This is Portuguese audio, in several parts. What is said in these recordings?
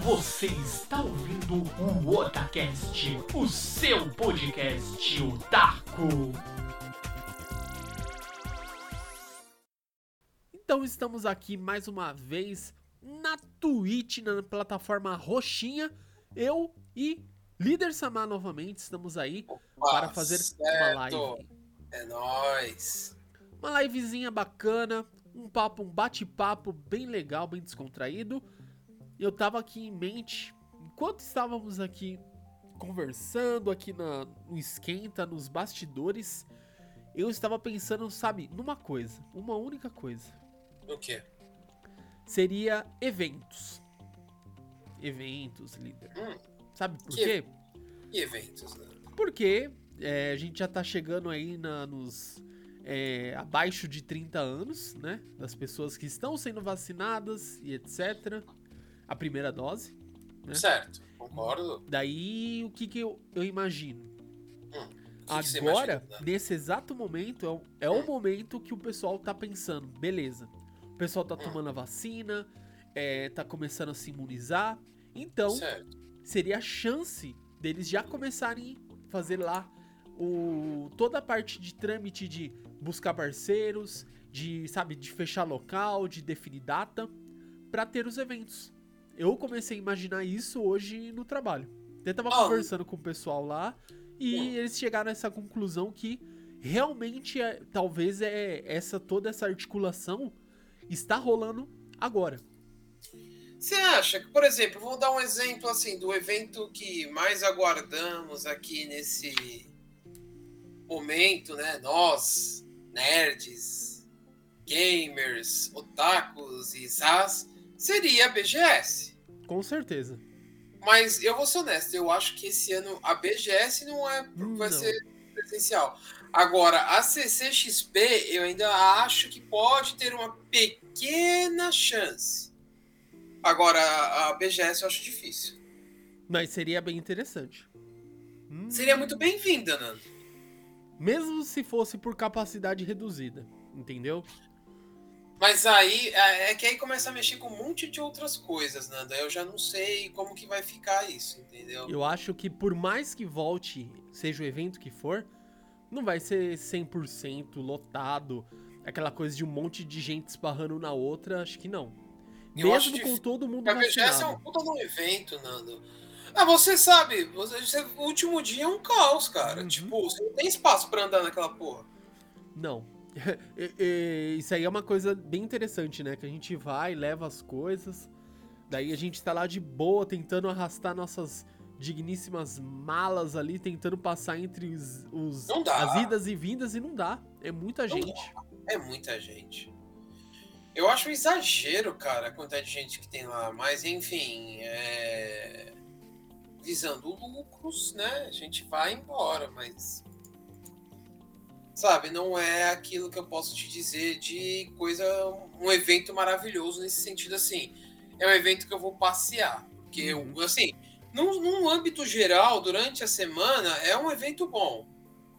Você está ouvindo o Otacast, o seu podcast otaku. Então estamos aqui mais uma vez na Twitch, na plataforma roxinha. Eu e Líder Samar novamente estamos aí para fazer uma live. É nóis. Uma livezinha bacana, um papo, um bate-papo bem legal, bem descontraído. Eu tava aqui em mente, enquanto estávamos aqui conversando aqui na, no esquenta, nos bastidores, eu estava pensando, sabe, numa coisa, uma única coisa. O quê? Seria eventos. Eventos, líder. Hum, Sabe por Que- quê? e eventos, né? Porque é, a gente já tá chegando aí na- nos é, abaixo de 30 anos, né? Das pessoas que estão sendo vacinadas e etc. A primeira dose. né? Certo, concordo. Daí o que, que eu, eu imagino? Hum, que que Agora, imagina, né? nesse exato momento, é, o- é o momento que o pessoal tá pensando, beleza. O pessoal tá Hum. tomando a vacina, é, tá começando a se imunizar. Então, Certo. seria a chance deles já começarem a fazer lá o, toda a parte de trâmite de buscar parceiros, de, sabe, de fechar local, de definir data, pra ter os eventos. Eu comecei a imaginar isso hoje no trabalho. Eu tava Ah. conversando com o pessoal lá e Hum. eles chegaram a essa conclusão que realmente é, talvez é essa toda essa articulação está rolando agora. Você acha que, por exemplo, vou dar um exemplo assim do evento que mais aguardamos aqui nesse momento, né? Nós, nerds, gamers, otakus e sas, seria a BGS. Com certeza. Mas eu vou ser honesto, eu acho que esse ano a BGS não é vai Não. ser presencial. Agora, a CCXP eu ainda acho que pode ter uma pequena chance. Agora, a BGS eu acho difícil. Mas seria bem interessante. Hum. Seria muito bem-vinda, Nando. Mesmo se fosse por capacidade reduzida, entendeu? Mas aí é é que aí começa a mexer com um monte de outras coisas, Nando. Eu já não sei como que vai ficar isso, entendeu? Eu acho que por mais que volte, seja o evento que for, não vai ser 100% lotado, aquela coisa de um monte de gente esbarrando na outra, acho que não. Eu acho Mesmo com difícil, todo mundo A BGS é um vacinado. puta de um evento, Nando. Ah, você sabe, você, o último dia é um caos, cara. Uhum. Tipo, você não tem espaço pra andar naquela porra. Não. Isso aí é uma coisa bem interessante, né? Que a gente vai, leva as coisas, daí a gente tá lá de boa, tentando arrastar nossas digníssimas malas ali, tentando passar entre os, os- dá. as idas e vindas e não dá. É muita Não gente. É muita gente. Eu acho um exagero, cara, a quantidade de gente que tem lá. Mas, enfim, é... visando lucros, né? A gente vai embora, mas. Sabe, não é aquilo que eu posso te dizer de coisa. Um evento maravilhoso nesse sentido assim. É um evento que eu vou passear. Porque, Uhum. eu, assim, num, num âmbito geral, durante a semana, é um evento bom.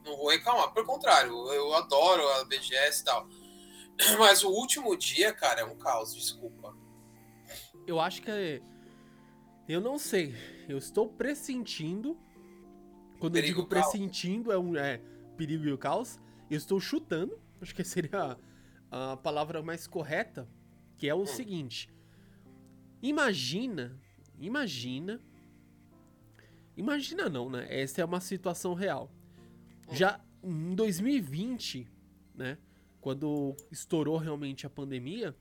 Não vou reclamar. Pelo contrário, eu adoro a BGS e tal. Mas o último dia, cara, é um caos, desculpa. Eu acho que é. Eu não sei. Eu estou pressentindo. Quando Perigo eu digo pressentindo, é um é, perigo e o caos. Eu estou chutando. Acho que seria a, a palavra mais correta. Que é o Hum. seguinte. Imagina. Imagina. Imagina não, né? Essa é uma situação real. Hum. Já em 2020, né? Quando estourou realmente a pandemia,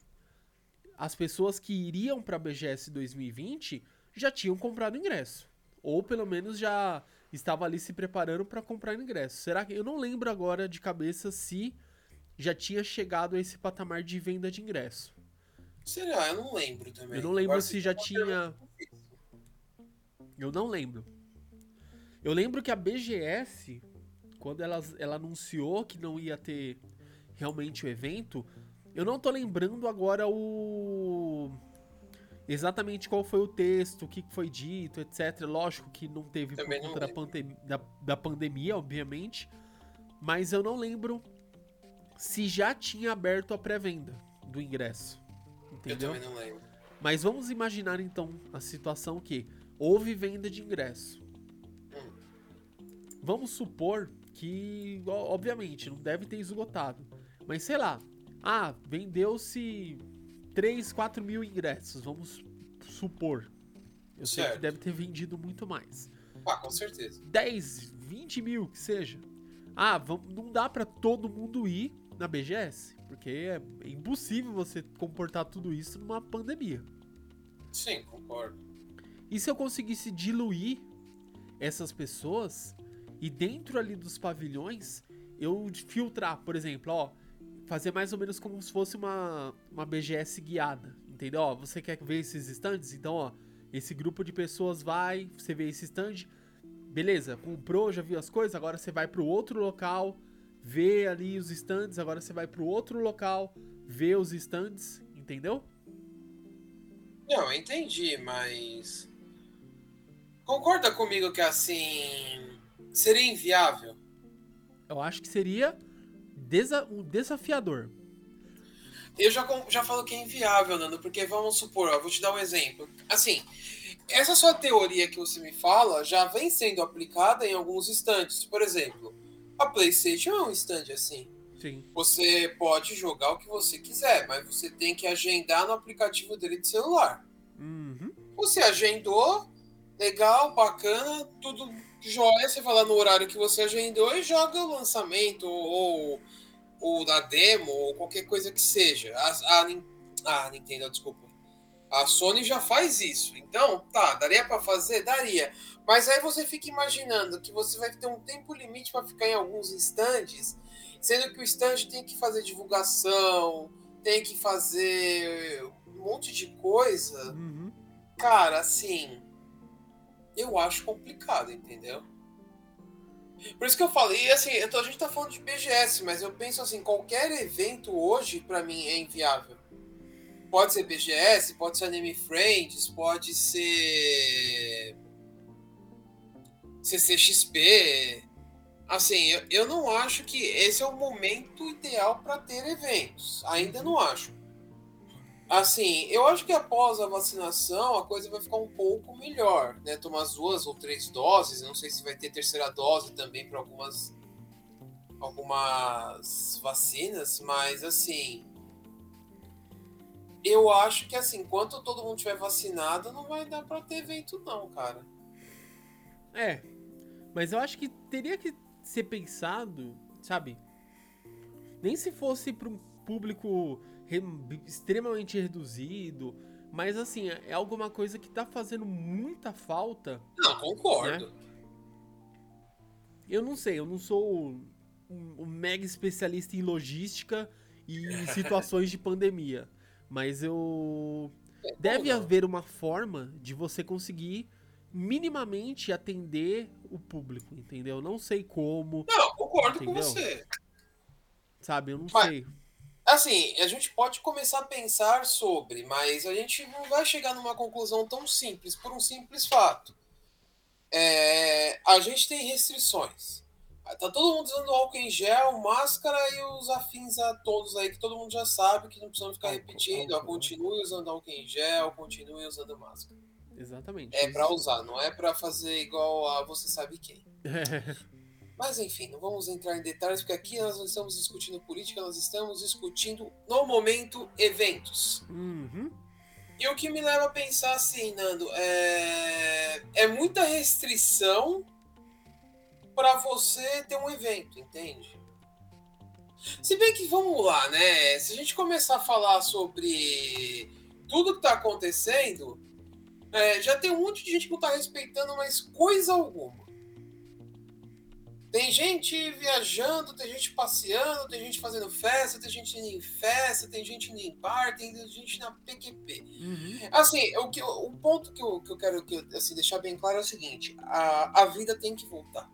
as pessoas que iriam para a BGS 2020 já tinham comprado ingresso. Ou pelo menos já estava ali se preparando para comprar ingresso. Será que eu não lembro agora de cabeça se já tinha chegado a esse patamar de venda de ingresso. Será? Eu não lembro também. Eu não lembro Agora se já tinha. Eu não lembro. Eu lembro que a BGS, quando ela, ela anunciou que não ia ter realmente o evento, eu não tô lembrando agora o. Exatamente qual foi o texto, o que foi dito, etc. Lógico que não teve Também por conta da, pandem- da, da pandemia, obviamente. Mas eu não lembro se já tinha aberto a pré-venda do ingresso. Eu Entendeu? também não lembro. Mas vamos imaginar então a situação que houve venda de ingresso. Vamos supor que, obviamente, não deve ter esgotado. Mas sei lá, ah, vendeu-se 3, 4 mil ingressos, vamos supor. Eu sei Certo. que deve ter vendido muito mais. Ah, com certeza. 10, 20 mil que seja. Ah, vamos, não dá pra todo mundo ir na BGS, porque é impossível você comportar tudo isso numa pandemia. Sim, concordo. E se eu conseguisse diluir essas pessoas e dentro ali dos pavilhões eu filtrar, por exemplo, ó, fazer mais ou menos como se fosse uma, uma BGS guiada, entendeu? Ó, você quer ver esses stands? Então, ó, esse grupo de pessoas vai, você vê esse stand, beleza, comprou, já viu as coisas, agora você vai pro outro local, vê ali os stands, agora você vai pro outro local, vê os stands, entendeu? Não, eu entendi, mas. Concorda comigo que assim. Seria inviável? Eu acho que seria desa um desafiador. Eu já, já falo que é inviável, Nando, porque vamos supor, ó, vou te dar um exemplo. Assim, essa sua teoria que você me fala já vem sendo aplicada em alguns instantes. Por exemplo, a PlayStation é um stand assim. Sim. Você pode jogar o que você quiser, mas você tem que agendar no aplicativo dele de celular. Uhum. Você agendou, legal, bacana, tudo jóia. Você vai lá no horário que você agendou e joga o lançamento ou, ou da demo ou qualquer coisa que seja. A, a, a Nintendo, desculpa. A Sony já faz isso. Então, tá, daria pra fazer? Daria. Mas aí você fica imaginando que você vai ter um tempo limite pra ficar em alguns instantes, sendo que o stand tem que fazer divulgação, tem que fazer um monte de coisa. Uhum. Cara, assim, eu acho complicado, entendeu? Por isso que eu falei, assim, eu tô- a gente tá falando de BGS, mas eu penso assim, qualquer evento hoje, pra mim, é inviável. Pode ser BGS, pode ser Anime Friends, pode ser CCXP. Assim, eu, eu não acho que esse é o momento ideal pra ter eventos. Ainda não acho. Assim, eu acho que após a vacinação a coisa vai ficar um pouco melhor, né? Tomar as duas ou três doses, não sei se vai ter terceira dose também para algumas algumas vacinas, mas assim, eu acho que assim, enquanto todo mundo tiver vacinado, não vai dar para ter evento não, cara. É. Mas eu acho que teria que ser pensado, sabe? Nem se fosse para um público re- extremamente reduzido, mas assim, é alguma coisa que tá fazendo muita falta. Não, concordo. Eu não sei, eu não sou um, um mega especialista em logística e em situações de pandemia, mas eu deve não. haver uma forma de você conseguir minimamente atender o público, entendeu? Não sei como, Não, concordo com Entendeu? você. sabe? Eu não Mas- sei. Assim, a gente pode começar a pensar sobre, mas a gente não vai chegar numa conclusão tão simples, por um simples fato. É, a gente tem restrições. Tá todo mundo usando álcool em gel, máscara e os afins a todos aí, que todo mundo já sabe que não precisamos ficar repetindo. ó, álcool, continue usando álcool em gel, continue usando máscara. Exatamente. É pra usar, não é pra fazer igual a você sabe quem. Mas enfim, não vamos entrar em detalhes, porque aqui nós não estamos discutindo política, nós estamos discutindo, no momento, eventos. Uhum. E o que me leva a pensar assim, Nando, é, é muita restrição para você ter um evento, entende? Se bem que vamos lá, né? Se a gente começar a falar sobre tudo que tá acontecendo, é, já tem um monte de gente que não tá respeitando mais coisa alguma. Tem gente viajando, tem gente passeando, tem gente fazendo festa, tem gente indo em festa, tem gente indo em bar, tem gente na PQP. Uhum. Assim, o, que, o ponto que eu, que eu quero que, assim, deixar bem claro é o seguinte: a, a vida tem que voltar.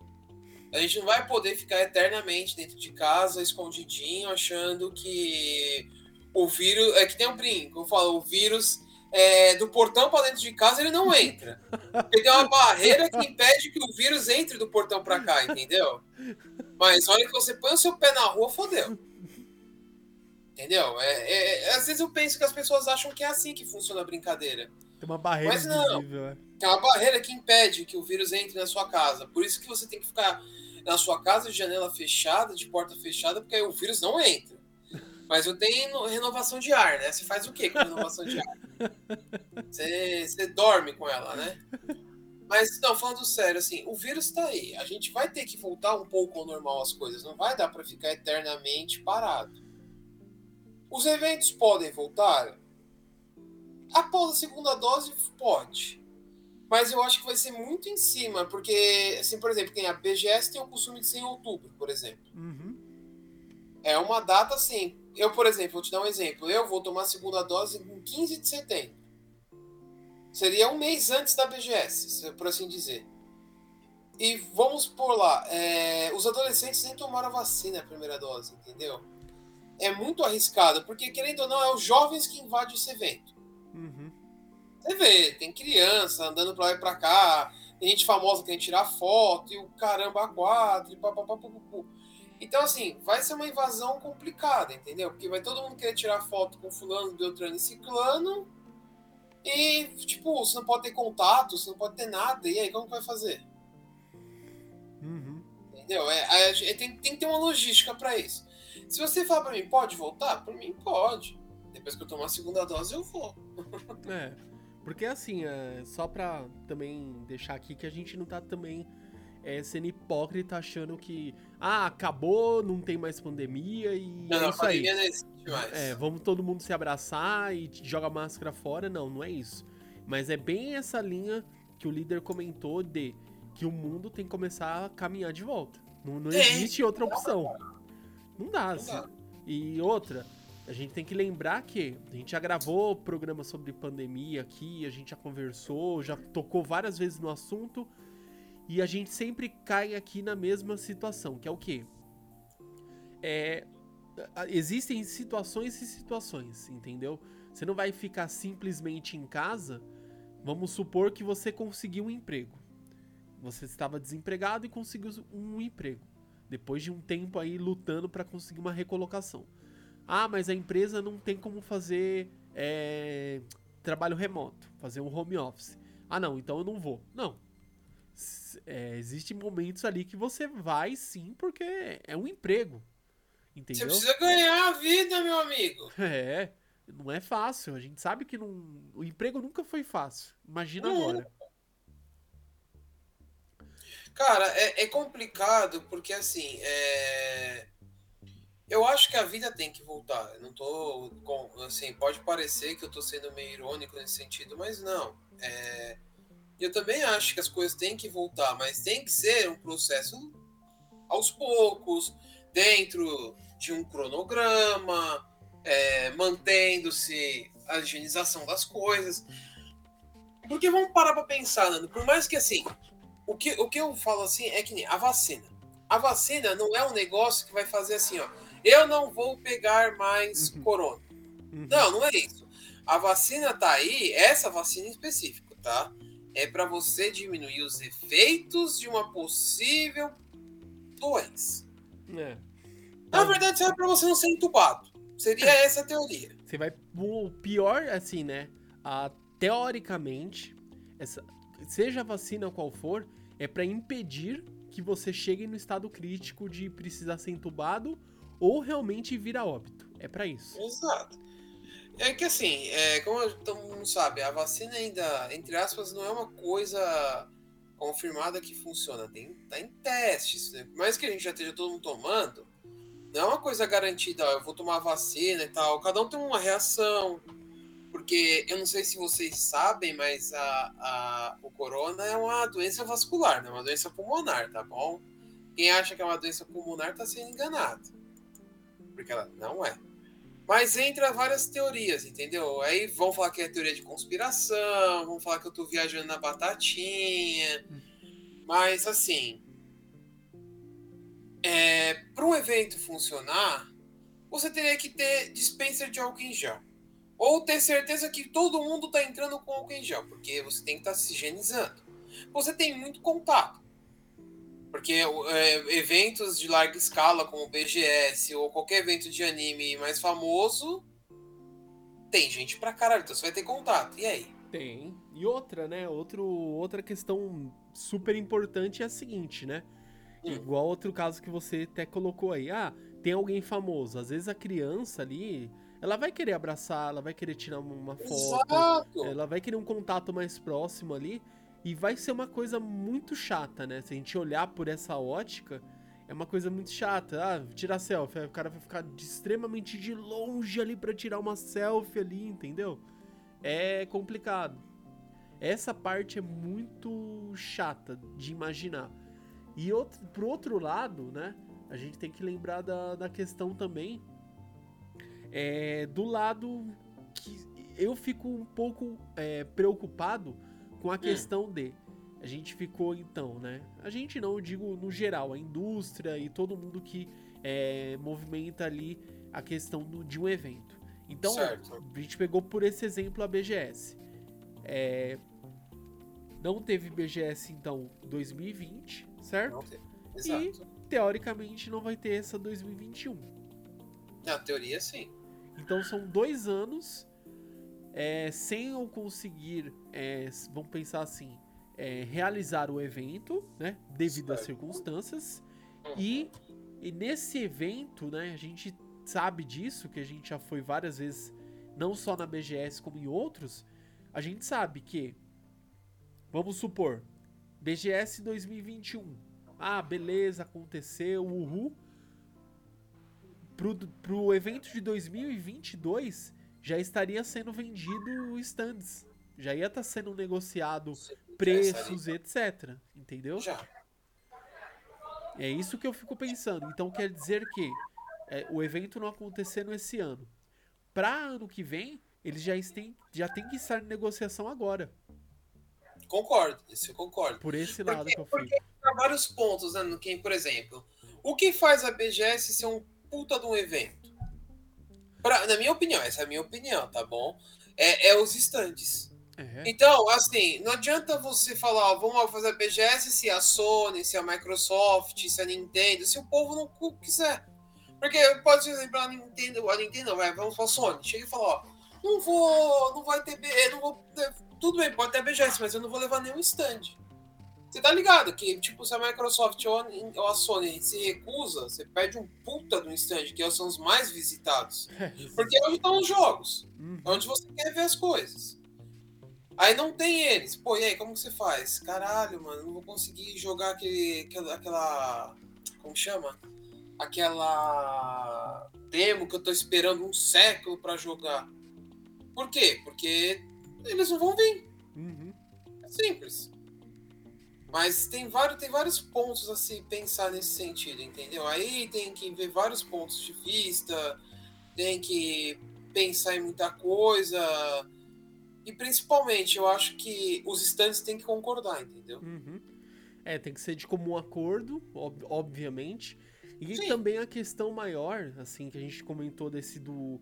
A gente não vai poder ficar eternamente dentro de casa, escondidinho, achando que o vírus. É que tem um brinco, eu falo, o vírus é, do portão para dentro de casa ele não entra. Porque tem uma barreira que impede que o vírus entre do portão para cá, entendeu? Mas olha que você põe o seu pé na rua, fodeu. Entendeu? É, é, é, às vezes eu penso que as pessoas acham que é assim que funciona a brincadeira. Tem uma barreira Mas não. invisível, é. Tem uma barreira que impede que o vírus entre na sua casa. Por isso que você tem que ficar na sua casa de janela fechada, de porta fechada, porque aí o vírus não entra. Mas eu tenho renovação de ar, né? Você faz o quê com renovação de ar? Você, você dorme com ela, né? Mas, não, falando sério, assim, o vírus tá aí. A gente vai ter que voltar um pouco ao normal as coisas. Não vai dar para ficar eternamente parado. Os eventos podem voltar? Após a segunda dose, pode. Mas eu acho que vai ser muito em cima, porque, assim, por exemplo, tem a BGS tem o costume de ser em outubro, por exemplo. Uhum. É uma data assim. Eu, por exemplo, vou te dar um exemplo. Eu vou tomar a segunda dose em 15 de setembro. Seria um mês antes da BGS, por assim dizer. E vamos por lá. É, os adolescentes nem tomaram a vacina a primeira dose, entendeu? É muito arriscado, porque querendo ou não, é os jovens que invadem esse evento. Uhum. Você vê, tem criança andando pra lá e pra cá, tem gente famosa querendo tirar foto, e o caramba a quatro, e papapá. Então, assim, vai ser uma invasão complicada, entendeu? Porque vai todo mundo querer tirar foto com fulano, Beltrano e Ciclano, e, tipo, você não pode ter contato, você não pode ter nada, e aí como que vai fazer? Uhum. Entendeu? É, é, tem, tem que ter uma logística para isso. Se você falar para mim, pode voltar? Para mim, pode. Depois que eu tomar a segunda dose, eu vou. É. Porque assim, é, só pra também deixar aqui que a gente não tá também é, sendo hipócrita achando que ah, acabou, não tem mais pandemia e Não, é não, isso aí. não existe mais. É, vamos todo mundo se abraçar e joga a máscara fora. Não, não é isso. Mas é bem essa linha que o líder comentou de que o mundo tem que começar a caminhar de volta. Não, não existe outra opção. Não dá, Não assim. dá. E outra, a gente tem que lembrar que a gente já gravou programa sobre pandemia aqui, a gente já conversou, já tocou várias vezes no assunto. E a gente sempre cai aqui na mesma situação, que é o quê? É, existem situações e situações, entendeu? Você não vai ficar simplesmente em casa. Vamos supor que você conseguiu um emprego. Você estava desempregado e conseguiu um emprego. Depois de um tempo aí lutando para conseguir uma recolocação. Ah, mas a empresa não tem como fazer é, trabalho remoto, fazer um home office. Ah, não, então eu não vou. Não. É, existem momentos ali que você vai sim, porque é um emprego. Você Entendeu? precisa ganhar a vida, meu amigo. É, não é fácil. A gente sabe que não, o emprego nunca foi fácil. Imagina agora. Cara, é, é complicado porque assim, é... eu acho que a vida tem que voltar. Eu não tô com, assim, pode parecer que eu tô sendo meio irônico nesse sentido, mas não. É... Eu também acho que as coisas têm que voltar, mas tem que ser um processo aos poucos, dentro de um cronograma, é, mantendo-se a higienização das coisas. Porque vamos parar pra pensar, Nando, por mais que assim, o que, o que eu falo assim é que nem a vacina. A vacina não é um negócio que vai fazer assim, ó. Eu não vou pegar mais Uhum. corona. Uhum. Não, não é isso. A vacina tá aí, essa vacina em específico, tá? É para você diminuir os efeitos de uma possível doença. É. Na verdade, serve para você não ser entubado. Seria essa a teoria. Você vai. O pior, assim, né? A, teoricamente, essa, seja a vacina qual for, é pra impedir que você chegue no estado crítico de precisar ser entubado ou realmente vir a óbito. É pra isso. Exato. É que assim, é, como todo mundo sabe, a vacina ainda, entre aspas, não é uma coisa confirmada que funciona. Tem, tá em testes. Né? Por mais que a gente já esteja todo mundo tomando, não é uma coisa garantida, ó, eu vou tomar vacina e tal. Cada um tem uma reação. Porque eu não sei se vocês sabem, mas a, a, o corona é uma doença vascular, é uma doença pulmonar, tá bom? Quem acha que é uma doença pulmonar tá sendo enganado. Porque ela não é. Mas entra várias teorias, entendeu? Aí vão falar que é teoria de conspiração, vão falar que eu tô viajando na batatinha. Mas assim, é, para um evento funcionar, você teria que ter dispenser de álcool em gel. Ou ter certeza que todo mundo tá entrando com álcool em gel, porque você tem que estar se higienizando. Você tem muito contato. Porque é, eventos de larga escala, como o BGS ou qualquer evento de anime mais famoso, tem gente pra caralho, então você vai ter contato. E aí? Tem. E outra, né? Outro, outra questão super importante é a seguinte, né? Hum. Igual outro caso que você até colocou aí. Ah, tem alguém famoso. Às vezes a criança ali, ela vai querer abraçar, ela vai querer tirar uma foto. Exato! Ela vai querer um contato mais próximo ali. E vai ser uma coisa muito chata, né? Se a gente olhar por essa ótica, é uma coisa muito chata. Ah, tirar selfie. O cara vai ficar de- extremamente de longe ali pra tirar uma selfie ali, entendeu? É complicado. Essa parte é muito chata de imaginar. E outro, pro outro lado, né? A gente tem que lembrar da, da questão também é, do lado que eu fico um pouco é, preocupado com a questão de. A gente ficou então, né? A gente não, eu digo no geral, a indústria e todo mundo que é, movimenta ali a questão do- de um evento. Então, Certo. a gente pegou por esse exemplo a BGS. É, não teve BGS então 2020, certo? Não tem. Exato. Teoricamente não vai ter essa 2021. Na teoria, sim. Então são dois anos é, sem eu conseguir, é, vamos pensar assim, é, realizar o evento, né? Devido às circunstâncias. E, e nesse evento, né? A gente sabe disso, que a gente já foi várias vezes, não só na BGS como em outros. A gente sabe que, vamos supor, BGS 2021. Ah, beleza, aconteceu, uhul pro, pro evento de 2022 já estaria sendo vendido stands. Já ia estar sendo negociado preços, etc. Entendeu? Já. É isso que eu fico pensando. Então quer dizer que é, o evento não acontecendo esse ano. Pra ano que vem, eles já têm, já tem que estar em negociação agora. Concordo, isso eu concordo. Por esse Porque- lado que eu porque- fico. Há vários pontos, né? No que, por exemplo, o que faz a BGS ser um puta de um evento? Pra- na minha opinião, essa é a minha opinião, tá bom? É, é os estandes. É, Então, assim, não adianta você falar, ó, vamos fazer a BGS se a Sony, se a Microsoft, se a Nintendo, se o povo não quiser. Porque pode ser exemplo a Nintendo, a Nintendo, vai, vamos pra Sony, chega e fala, ó, não vou, não vai ter, não vou tudo bem, pode ter BGS, mas eu não vou levar nenhum stand. Você tá ligado que, tipo, se a Microsoft ou a, Sony se recusa, você perde um puta um stand, que são os mais visitados. Porque é onde estão os jogos. Uhum. É onde você quer ver as coisas. Aí não tem eles. Pô, e aí, como que você faz? Caralho, mano, não vou conseguir jogar aquele, aquela, aquela. Como chama? Aquela demo que eu tô esperando um século pra jogar. Por quê? Porque eles não vão vir. Uhum. É simples. Mas tem vários, tem vários pontos a se pensar nesse sentido, entendeu? Aí tem que ver vários pontos de vista, tem que pensar em muita coisa. E principalmente, eu acho que os stands têm que concordar, entendeu? Uhum. É, tem que ser de comum acordo, ob- obviamente. E Sim. também a questão maior, assim, que a gente comentou desse do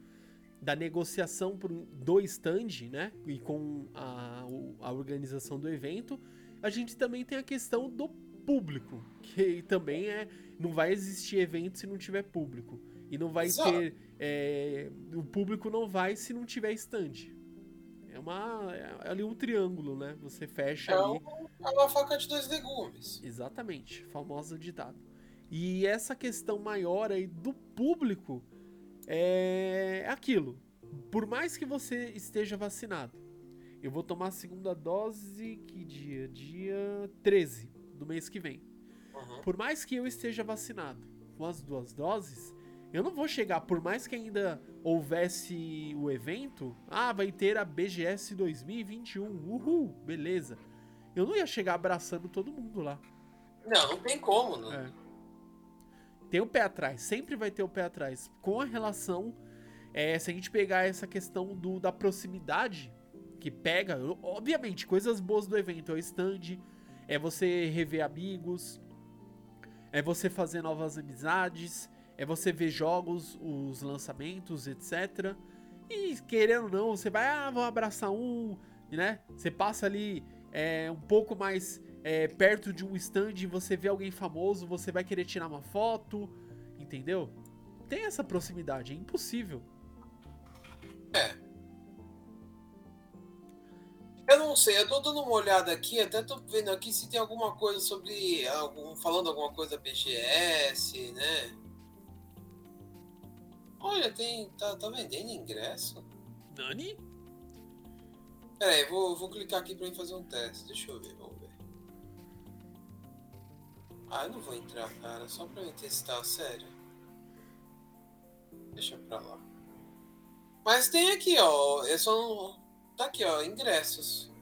da negociação por, do stand, né? E com a, a organização do evento, a gente também tem a questão do público, que também é. Não vai existir evento se não tiver público. E não vai Exato. ter. é, o público não vai se não tiver stand. É uma. É ali um triângulo, né? Você fecha É ali. É uma faca de dois legumes. Exatamente, famoso ditado. E essa questão maior aí do público é aquilo. Por mais que você esteja vacinado, eu vou tomar a segunda dose que dia? Dia 13 do mês que vem. Uhum. Por mais que eu esteja vacinado com as duas doses, eu não vou chegar, por mais que ainda houvesse o evento, ah, vai ter a BGS 2021, uhul, beleza. Eu não ia chegar abraçando todo mundo lá. Não, não tem como, não. É. Tem o pé atrás, sempre vai ter o pé atrás. Com a relação, é, se a gente pegar essa questão do, da proximidade, que pega, obviamente, coisas boas do evento, é o stand, é você rever amigos, é você fazer novas amizades, é você ver jogos, os lançamentos, etc. E querendo ou não, você vai, ah, vou abraçar um, né? Você passa ali é, um pouco mais é, perto de um stand e você vê alguém famoso, você vai querer tirar uma foto, entendeu? Tem essa proximidade, é impossível. É. Eu não sei, eu tô dando uma olhada aqui, até tô vendo aqui se tem alguma coisa sobre. Algum, falando alguma coisa BGS, né? Olha, tem. Tá, tá vendendo ingresso? Nani? Pera aí, vou, vou clicar aqui pra mim fazer um teste. Deixa eu ver, vamos ver. Ah, eu não vou entrar, cara, só pra eu testar, sério. Deixa pra lá. Mas tem aqui, ó. Eu só não. Tá aqui, ó, ingressos.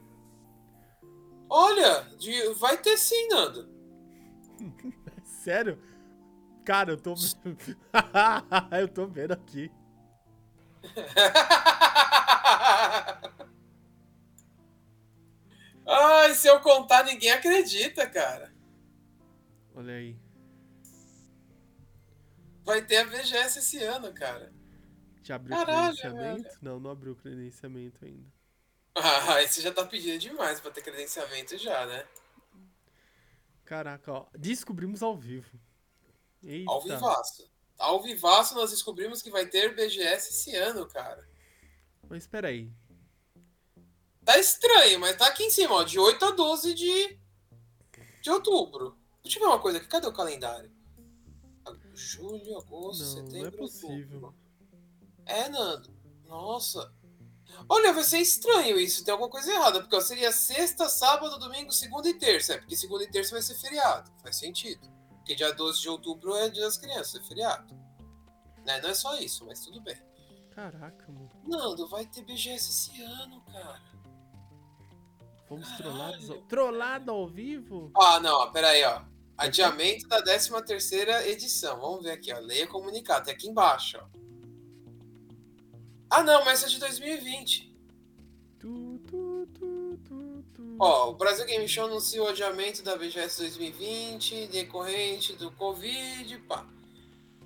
Olha, de, vai ter sim, Nando. Sério? Cara, eu tô. eu tô vendo aqui. Ai, se eu contar, ninguém acredita, cara. Olha aí. Vai ter a VGS esse ano, cara. Já abriu o Caralho, credenciamento? velho. Não, não abriu o credenciamento ainda. Ah, esse já tá pedindo demais pra ter credenciamento já, né? Caraca, ó. Descobrimos ao vivo. Eita. Ao vivaço. Ao vivaço nós descobrimos que vai ter BGS esse ano, cara. Mas espera aí. Tá estranho, mas tá aqui em cima, ó. De 8 a 12 de, de outubro. Deixa eu ver uma coisa aqui. Cadê o calendário? Julho, agosto, Não, setembro. não é possível. outubro. É, Nando. Nossa. Olha, vai ser estranho isso. Tem alguma coisa errada. Porque ó, seria sexta, sábado, domingo, segunda e terça. É, porque segunda e terça vai ser feriado. Faz sentido. Porque dia 12 de outubro é dia das crianças, é feriado. Né? Não é só isso, mas tudo bem. Caraca, mano. Nando, vai ter BGS esse ano, cara. Fomos Caralho. trollados. Ao... Trollado ao vivo? Ah, não, ó, peraí, ó. Adiamento da 13 terceira edição. Vamos ver aqui, ó. Leia comunicado. Tem aqui embaixo, ó. Ah, não, mas essa é de 2020. Tu, tu, tu. Ó, o Brasil Game Show anunciou o adiamento da BGS 2020 decorrente do Covid, pá.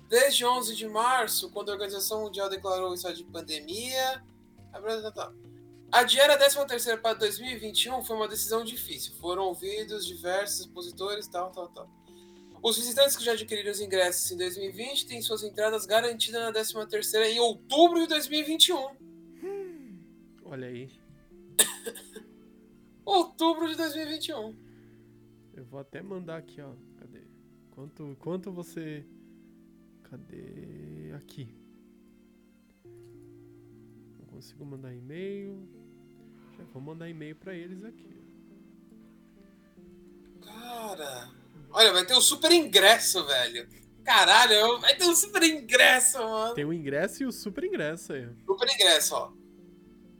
Desde 11 de março, quando a Organização Mundial declarou o estado de pandemia, a Brasil- tá. adiar a 13ª para 2021 foi uma decisão difícil. Foram ouvidos diversos expositores, tal, tal, tal. Os visitantes que já adquiriram os ingressos em 2020 têm suas entradas garantidas na 13ª em outubro de 2021. Olha aí. Outubro de 2021. Eu vou até mandar aqui, ó. Cadê? Quanto, quanto você. Cadê? Aqui. Não consigo mandar e-mail. Já vou mandar e-mail pra eles aqui. Cara, olha, vai ter um super ingresso, velho. Caralho, vai ter um super ingresso, mano. Tem o ingresso e o super ingresso aí. Super ingresso, ó.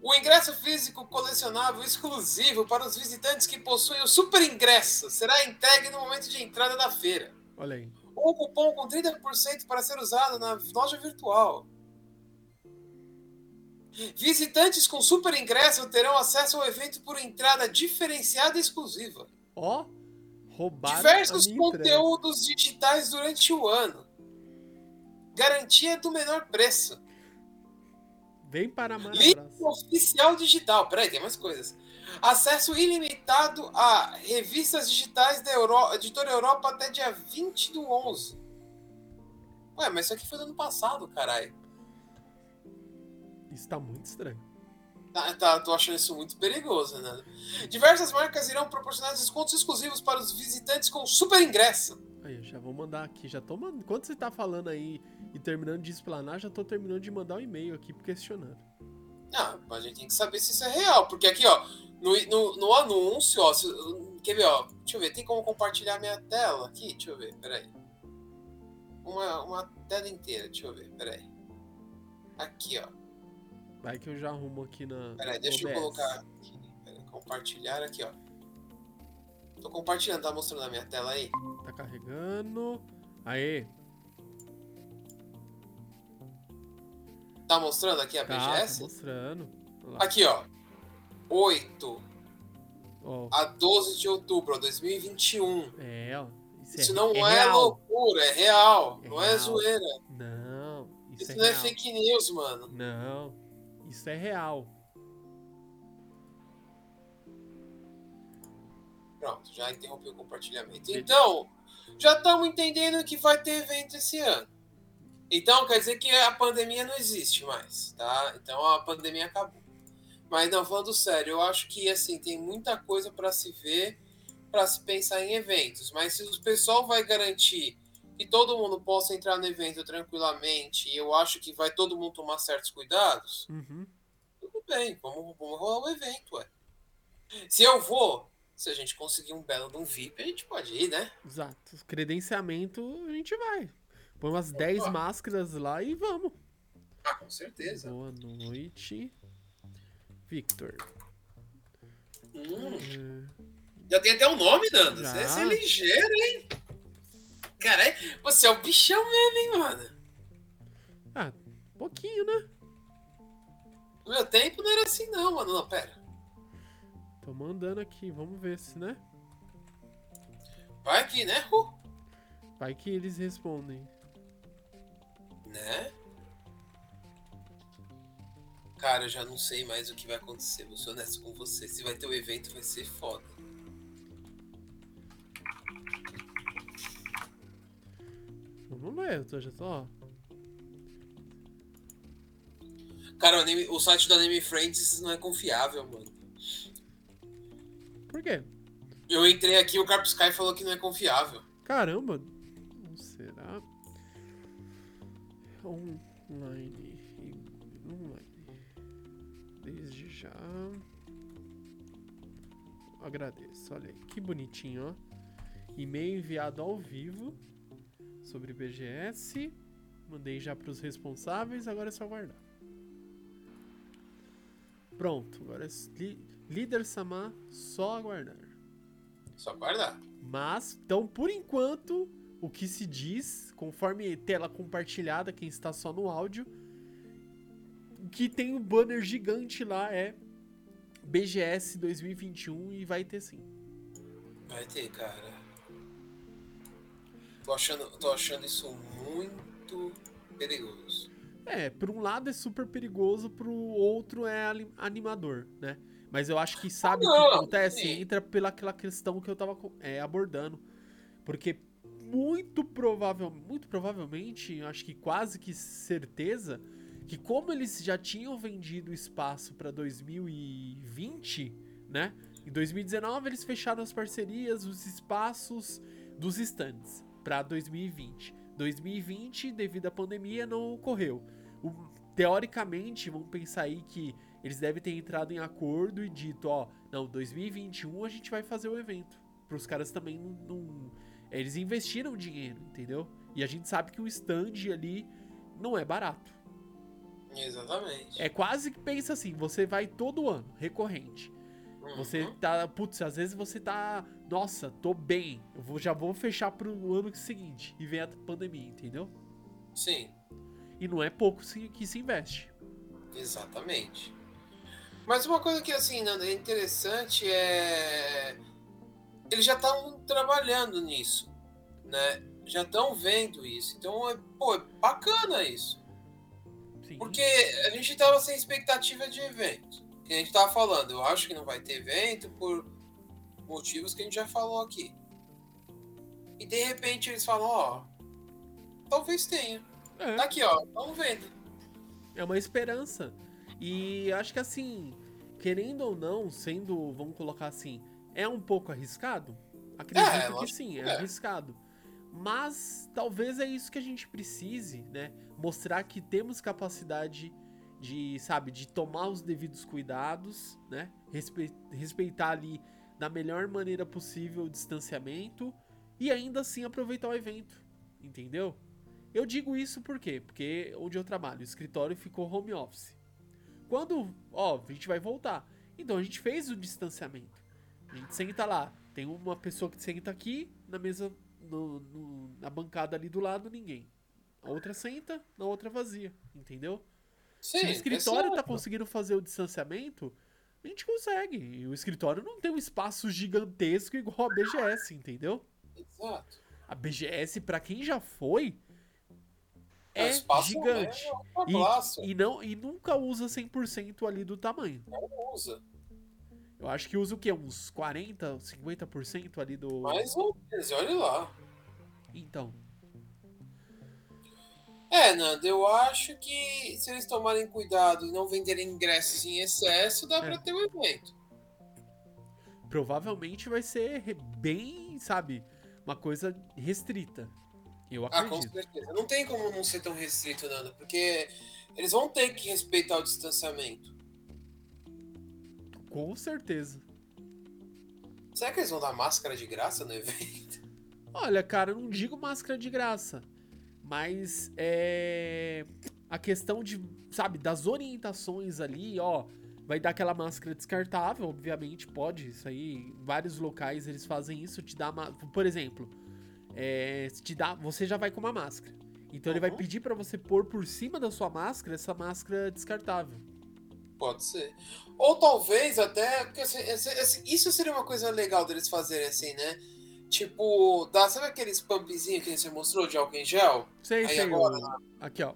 O ingresso físico colecionável exclusivo para os visitantes que possuem o super ingresso será entregue no momento de entrada da feira. Olha aí. Um cupom com 30% para ser usado na loja virtual. Visitantes com super ingresso terão acesso ao evento por entrada diferenciada e exclusiva. Ó, roubaram Diversos a minha entrega. conteúdos digitais durante o ano. Garantia do menor preço. Vem para Marabras. Livro oficial digital. Peraí, tem mais coisas. Acesso ilimitado a revistas digitais da Euro... Editora Europa até dia 20 do 11. Ué, mas isso aqui foi do ano passado, caralho. Isso tá muito estranho. Tá, tá, tô achando isso muito perigoso, né? Diversas marcas irão proporcionar descontos exclusivos para os visitantes com super ingresso. Aí, eu já vou mandar aqui. Já tô mandando. Enquanto você tá falando aí e terminando de explanar, já tô terminando de mandar um e-mail aqui questionando. Ah, mas a gente tem que saber se isso é real. Porque aqui, ó, no, no, no anúncio, ó, se- quer ver, ó, deixa eu ver, tem como compartilhar minha tela aqui? Deixa eu ver, peraí. Uma, uma tela inteira, deixa eu ver, peraí. Aqui, ó, Vai que eu já arrumo aqui na. peraí, deixa eu OBS. colocar aqui, peraí, compartilhar aqui, ó. Tô compartilhando, tá mostrando a minha tela aí? Tá carregando. Aê, Tá mostrando aqui a tá, tá BGS? mostrando. Olha lá. Aqui, ó. 8 Ó, a 12 de outubro de 2021. é, ó. Isso, Isso é, não é, real. loucura, é real. É não é real. zoeira. Não, isso, Isso é não é fake news, mano. Não, isso é real. Pronto, já interrompi o compartilhamento. Então, já estamos entendendo que vai ter evento esse ano. Então, quer dizer que a pandemia não existe mais, tá? Então, a pandemia acabou. Mas não, falando sério, eu acho que assim tem muita coisa para se ver, para se pensar em eventos. Mas se o pessoal vai garantir que todo mundo possa entrar no evento tranquilamente, e eu acho que vai todo mundo tomar certos cuidados, Uhum. tudo bem, vamos, vamos rolar o evento, ué. Se eu vou, se a gente conseguir um belo de um VIP, a gente pode ir, né? Exato. Credenciamento, a gente vai. Põe umas 10 Opa. máscaras lá e vamos. Ah, com certeza. Boa noite. Victor. Hum, É, já tem até um nome, Nando. Você é ligeiro, hein? Caralho, você é o bichão mesmo, hein, mano? Ah, pouquinho, né? No meu tempo não era assim, não, mano. Não, pera. Tô mandando aqui, vamos ver se, né? Vai aqui, né? Uh, Vai que eles respondem. né? Cara, eu já não sei mais o que vai acontecer. Vou ser honesto com você. Se vai ter o evento, vai ser foda. Ver, eu tô, já tô, ó. Cara, o, anime- o site do Anime Friends não é confiável, mano. Por quê? Eu entrei aqui e o Carp Sky falou que não é confiável. Caramba! Não será? Online. Online. Desde já. Agradeço. Olha aí, que bonitinho, ó. E-mail enviado ao vivo sobre BGS. Mandei já para os responsáveis, agora é só aguardar. Pronto, agora é li- líder Samar, só aguardar. Só guardar. Mas, então, por enquanto, o que se diz, conforme tela compartilhada, quem está só no áudio, que tem um banner gigante lá é BGS 2021 e vai ter sim. Vai ter, cara. Tô achando, tô achando isso muito perigoso. É, por um lado é super perigoso, pro outro é animador, né? Mas eu acho que sabe o que acontece? sim. Entra pela aquela questão que eu tava é, abordando. Porque muito provável, muito provavelmente, eu acho que quase que certeza, que como eles já tinham vendido espaço para 2020, né? Em 2019 eles fecharam as parcerias, os espaços dos stands para 2020. 2020, devido à pandemia, não ocorreu. O- teoricamente, vamos pensar aí que eles devem ter entrado em acordo e dito, ó, não, 2021 a gente vai fazer o evento. Para os caras também não, não- Eles investiram dinheiro, entendeu? E a gente sabe que o stand ali não é barato. Exatamente. É quase que pensa assim, você vai todo ano, recorrente. Você Uhum. tá, putz, às vezes você tá, nossa, tô bem, eu vou, já vou fechar pro ano seguinte e vem a pandemia, entendeu? Sim, E não é pouco que se investe. exatamente. Mas uma coisa que assim, Nando, é interessante é. Eles já estão trabalhando nisso, né? Já estão vendo isso. Então, é, pô, é bacana isso. Sim. Porque a gente tava sem expectativa de evento. Que a gente tava falando, eu acho que não vai ter evento por motivos que a gente já falou aqui. E de repente eles falam, ó, talvez tenha. É. Tá aqui, ó, vamos vendo. É uma esperança. E acho que assim, querendo ou não, sendo, vamos colocar assim, é um pouco arriscado? Acredito É, que sim, que é, é. arriscado. Mas talvez é isso que a gente precise, né? Mostrar que temos capacidade de, sabe, de tomar os devidos cuidados, né? Respe- respeitar ali da melhor maneira possível o distanciamento e ainda assim aproveitar o evento, entendeu? Eu digo isso por quê? Porque onde eu trabalho, o escritório ficou home office. Quando, ó, a gente vai voltar. Então a gente fez o distanciamento. A gente senta lá. Tem uma pessoa que senta aqui, na mesa, no- no- na bancada ali do lado, ninguém. A outra senta, na outra vazia. Entendeu? Sim, Se o escritório tá exato. conseguindo fazer o distanciamento, a gente consegue. E o escritório não tem um espaço gigantesco igual a BGS, entendeu? Exato. A BGS, pra quem já foi, é espaço gigante. É E, e, não, e nunca usa 100% ali do tamanho. não usa. Eu acho que usa o quê? Uns 40, 50% ali do. Mais ou menos, olha lá. Então. É, Nando, eu acho que se eles tomarem cuidado e não venderem ingressos em excesso, dá É. pra ter o evento. Provavelmente vai ser bem, sabe, uma coisa restrita. Eu Ah, com acredito. certeza. Não tem como não ser tão restrito, Nando, porque eles vão ter que respeitar o distanciamento. Com certeza. Será que eles vão dar máscara de graça no evento? Olha, cara, eu não digo máscara de graça, mas é a questão de, sabe, das orientações ali, ó, vai dar aquela máscara descartável, obviamente pode, isso aí, em vários locais eles fazem isso, te dá, uma, por exemplo, é, te dá, você já vai com uma máscara, então ele vai Uhum. pedir pra você pôr por cima da sua máscara essa máscara descartável. Pode ser. Ou talvez até. porque, assim, esse- esse- Isso seria uma coisa legal deles fazerem assim, né? Tipo, dá, sabe aqueles pumpzinhos que você mostrou de álcool em gel? Sei, Aí sei, agora, aqui ó,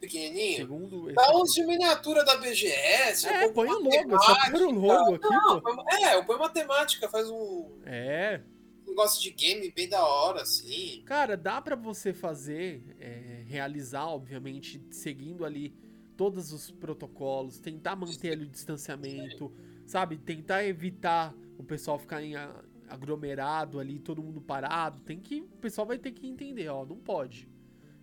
Pequenininho? segundo Dá uns de miniatura da BGS. É, põe o uma logo, só põe o logo aqui, Não, pô. é, põe matemática, faz um É, negócio de game bem da hora, assim. Cara, dá pra você fazer, é, realizar, obviamente, seguindo ali todos os protocolos, tentar manter ali o distanciamento, sabe? Tentar evitar o pessoal ficar em a- aglomerado ali, todo mundo parado. Tem que, o pessoal vai ter que entender, ó, não pode.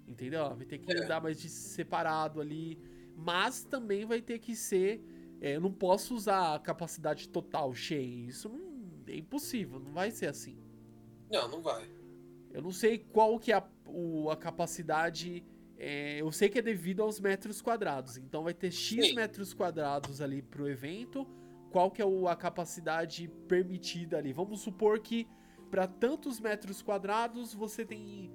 Entendeu? Vai ter que É. andar mais de separado ali, mas também vai ter que ser, é, eu não posso usar a capacidade total cheia. Isso é impossível, não vai ser assim. Não, não vai. Eu não sei qual que é a, o- a capacidade. é, eu sei que é devido aos metros quadrados. Então vai ter X Sim. metros quadrados ali pro evento. Qual que é o- a capacidade permitida ali? Vamos supor que para tantos metros quadrados você tem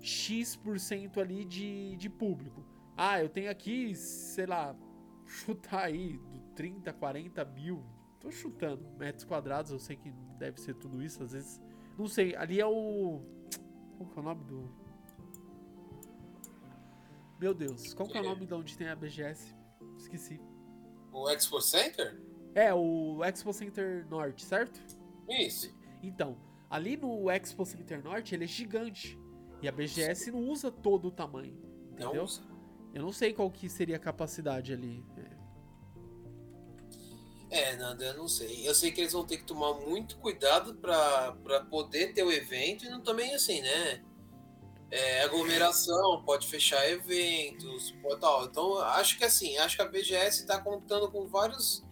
X% ali de, de público. Ah, eu tenho aqui, sei lá, chutar aí do 30, 40 mil. Tô chutando. Metros quadrados, eu sei que deve ser tudo isso, às vezes. Não sei, ali é o. Qual que é o nome do. Meu Deus, qual que é o nome de onde tem a BGS? Esqueci. O Expo Center? É, o Expo Center Norte, certo? Isso. Então, ali no Expo Center Norte ele é gigante. E a BGS não usa todo o tamanho. Não Entendeu? usa. Eu não sei qual que seria a capacidade ali. É. É, Nanda, eu não sei. Eu sei que eles vão ter que tomar muito cuidado pra pra poder ter o evento e não também assim, né? É, aglomeração, pode fechar eventos, pode, tal. Então, acho que assim, acho que a BGS tá contando com vários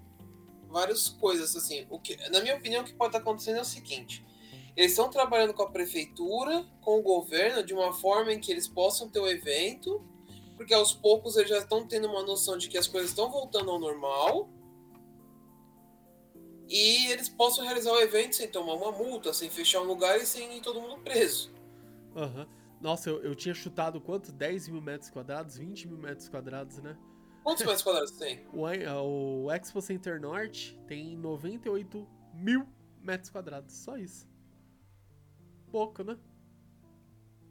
várias coisas assim. O que, na minha opinião, o que pode estar acontecendo é o seguinte: eles estão trabalhando com a prefeitura, com o governo, de uma forma em que eles possam ter o evento, porque aos poucos eles já estão tendo uma noção de que as coisas estão voltando ao normal e eles possam realizar o evento sem tomar uma multa, sem fechar um lugar e sem ir todo mundo preso. Aham. Nossa, eu, eu tinha chutado quanto? 10 mil metros quadrados? 20 mil metros quadrados, né? Quantos metros quadrados tem? O, o Expo Center Norte tem 98 mil metros quadrados. Só isso. Pouco, né?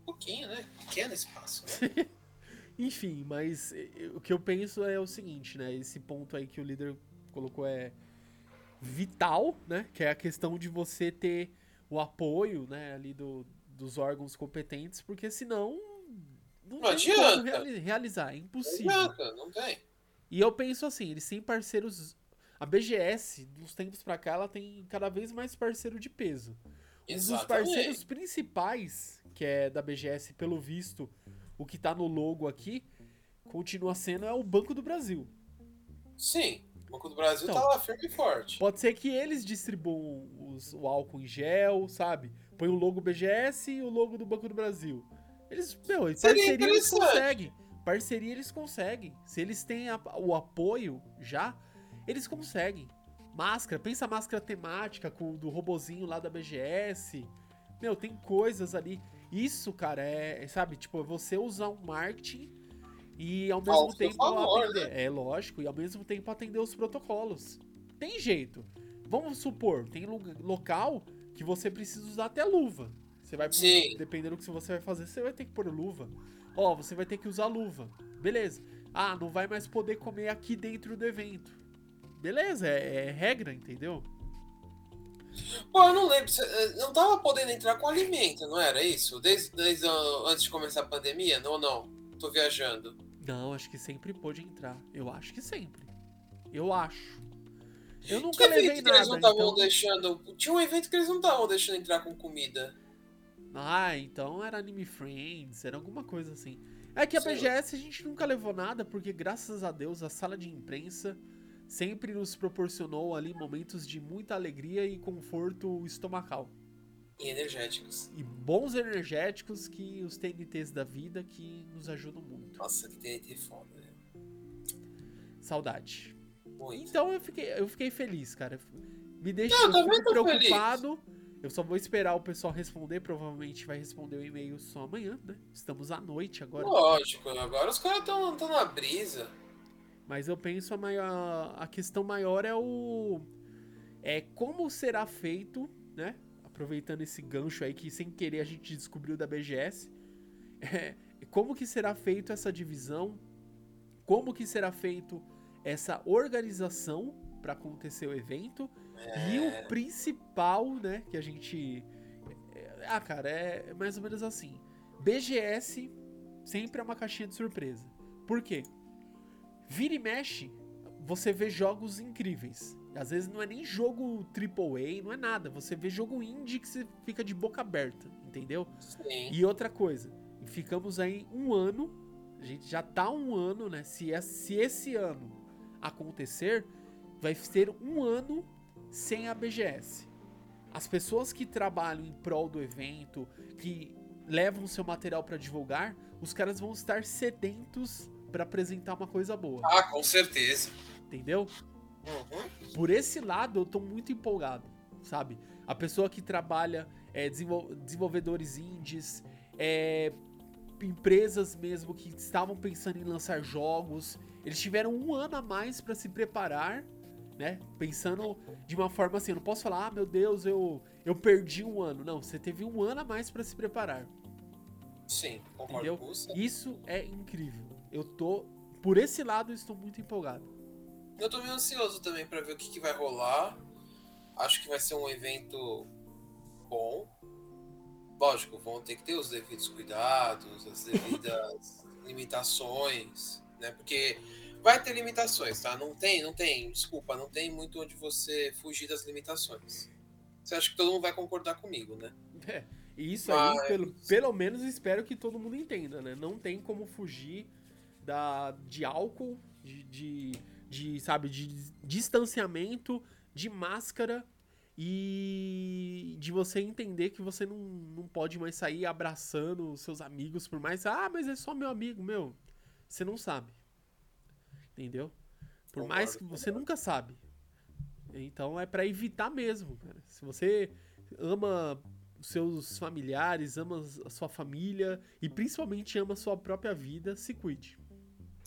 Pouquinho, né? Pequeno espaço, né? Enfim, mas eh, o que eu penso é o seguinte, né? Esse ponto aí que o líder colocou é vital, né? Que é a questão de você ter o apoio, né, ali do, dos órgãos competentes, porque senão não, Não tem como adianta. reali- realizar, é Não impossível. adianta, não tem. E eu penso assim, eles têm parceiros. A BGS, dos tempos pra cá, ela tem cada vez mais parceiro de peso. Um dos Exatamente. parceiros principais, que é da BGS, pelo visto, o que tá no logo aqui, continua sendo é o Banco do Brasil. Sim, o Banco do Brasil Então. tá lá firme e forte. Pode ser que eles distribuam os- o álcool em gel, sabe? Põe o logo BGS e o logo do Banco do Brasil. Eles, meu, Seria parceria eles conseguem. Parceria eles conseguem. Se eles têm a- o apoio já, eles conseguem. Máscara, pensa a máscara temática com do robozinho lá da BGS. Meu, tem coisas ali. Isso, cara, é, é, sabe, tipo, é você usar um marketing e ao mesmo tempo favor, atender. É lógico, e ao mesmo tempo atender os protocolos. Tem jeito. Vamos supor, tem local que você precisa usar até luva. Você vai, Sim. dependendo do que você vai fazer, você vai ter que pôr luva. Ó, você vai ter que usar luva. Beleza. Ah, não vai mais poder comer aqui dentro do evento. Beleza, é, é regra, entendeu? Pô, eu não lembro. você, eh, Não tava podendo entrar com alimento, não era isso? Desde, desde antes de começar a pandemia? Não, não. Tô viajando. Não, acho que sempre pôde entrar. Eu acho que sempre. Eu acho. Eu Que nunca levei evento que eles nada. não estavam Então... deixando. Tinha um evento que eles não estavam deixando entrar com comida. Ah, então era Anime Friends, era alguma coisa assim. É que a. BGS a gente nunca levou nada, porque graças a Deus a sala de imprensa sempre nos proporcionou ali momentos de muita alegria e conforto estomacal. E energéticos. E bons energéticos que os TNTs da vida que nos ajudam muito. Nossa, que TNT foda, né? Saudade. Muito. Então eu fiquei, eu fiquei feliz, cara. Me deixa eu eu preocupado. Eu só vou esperar o pessoal responder. Provavelmente vai responder o e-mail só amanhã, né? Estamos à noite agora. Lógico, agora os caras estão tão na brisa. Mas eu penso a maior. A questão maior é o. É como será feito, né? Aproveitando esse gancho aí que sem querer a gente descobriu da BGS. É, como que será feito essa divisão? Como que será feito essa organização para acontecer o evento? E É. o principal, né, que a gente. é- Ah, cara, é é mais ou menos assim. BGS sempre é uma caixinha de surpresa. Por quê? Vira e mexe, você vê jogos incríveis. Às vezes não é nem jogo AAA, não é nada. Você vê jogo indie que você fica de boca aberta, entendeu? Sim. E outra coisa, ficamos aí um ano, a gente já tá um ano, né? Se, é- se esse ano acontecer, vai ser um ano sem a BGS. As pessoas que trabalham em prol do evento, que levam seu material para divulgar, os caras vão estar sedentos para apresentar uma coisa boa, Ah, com certeza. entendeu? Uhum. por esse lado eu tô muito empolgado, sabe? A pessoa que trabalha, é, desenvol- desenvolvedores indies, é, empresas mesmo que estavam pensando em lançar jogos, eles tiveram um ano a mais pra se preparar, né? Pensando de uma forma assim, eu não posso falar, ah, meu Deus, eu, eu perdi um ano. Não, você teve um ano a mais pra se preparar. Sim, concordo com você. Isso é incrível. Eu tô, por esse lado, estou muito empolgado. Eu tô meio ansioso também pra ver o que, que vai rolar. Acho que vai ser um evento bom. Lógico, vão ter que ter os devidos cuidados, as devidas limitações, né? Porque vai ter limitações, tá? Não tem, não tem, desculpa, não tem muito onde você fugir das limitações. Você acha que todo mundo vai concordar comigo, né? É, e isso aí, pelo, pelo menos espero que todo mundo entenda, né? Não tem como fugir da, de álcool, de, de, de, sabe, de distanciamento, de máscara e de você entender que você não, não pode mais sair abraçando os seus amigos por mais. Ah, mas é só meu amigo, meu. Você não sabe. Entendeu? Por mais que Concordo, você nunca sabe. Então é pra evitar mesmo, cara. Se você ama seus familiares, ama a sua família e principalmente ama a sua própria vida, se cuide.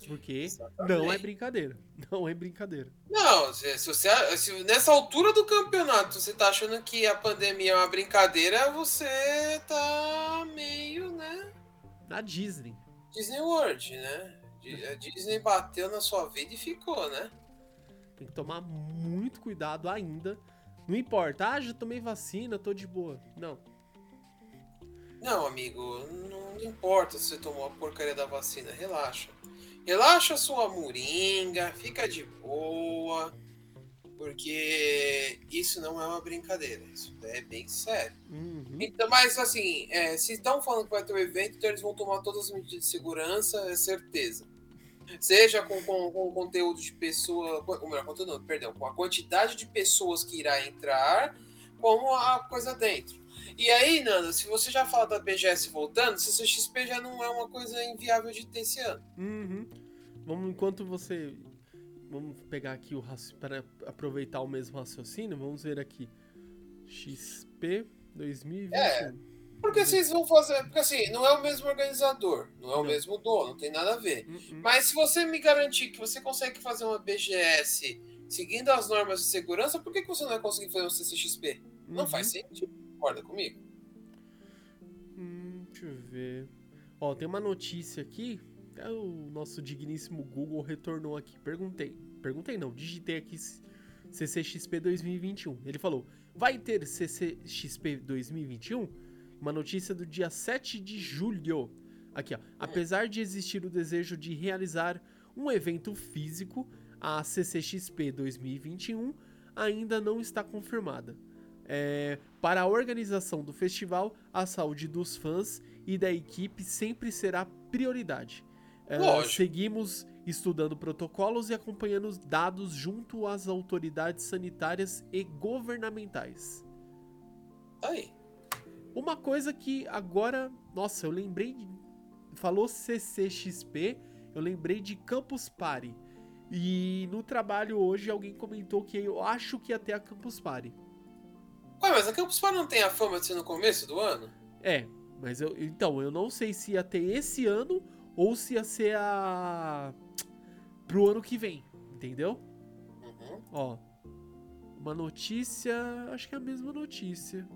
Porque não é Exatamente. brincadeira. Não é brincadeira. Não, se, se você, se nessa altura do campeonato você tá achando que a pandemia é uma brincadeira, você tá meio, né? Na Disney. Disney World, né? A Disney bateu na sua vida e ficou, né? Tem que tomar muito cuidado ainda. Não importa, ah, já tomei vacina, tô de boa. Não. Não, amigo, não importa se você tomou a porcaria da vacina, relaxa. Relaxa sua moringa, fica de boa, porque isso não é uma brincadeira, isso é bem sério. Uhum. Então, mas assim, é, se estão falando que vai ter um evento, então eles vão tomar todas as medidas de segurança, é certeza. Seja com, com, com o conteúdo de pessoa. Ou melhor, conteúdo não, perdão, com a quantidade de pessoas que irá entrar, como a coisa dentro. E aí, Nanda, se você já fala da BGS voltando, CCXP já não é uma coisa inviável de ter esse ano. Uhum. Vamos, enquanto você. Vamos pegar aqui o para aproveitar o mesmo raciocínio, vamos ver aqui. XP 2021. É. Porque vocês vão fazer. Porque assim, não é o mesmo organizador, não é o Não. mesmo dono, não tem nada a ver. Uhum. Mas se você me garantir que você consegue fazer uma BGS seguindo as normas de segurança, por que, que você não vai conseguir fazer um CCXP? Não Uhum. faz sentido. Concorda comigo? Hum, deixa eu ver. Ó, tem uma notícia aqui. É o nosso digníssimo Google retornou aqui. Perguntei. Perguntei não, digitei aqui CCXP 2021. Ele falou: vai ter CCXP 2021? Uma notícia do dia 7 de julho. Aqui, ó. Apesar de existir o desejo de realizar um evento físico, a CCXP 2021 ainda não está confirmada. É, para a organização do festival, a saúde dos fãs e da equipe sempre será prioridade. É, seguimos estudando protocolos e acompanhando dados junto às autoridades sanitárias e governamentais. Aí. Uma coisa que agora, nossa, eu lembrei de, falou CCXP, eu lembrei de Campus Party. E no trabalho hoje alguém comentou que eu acho que ia ter a Campus Party. Ué, mas a Campus Party não tem a fama de ser no começo do ano? É, mas eu então, eu não sei se ia ter esse ano ou se ia ser a pro ano que vem, entendeu? Uhum. Ó, uma notícia, acho que é a mesma notícia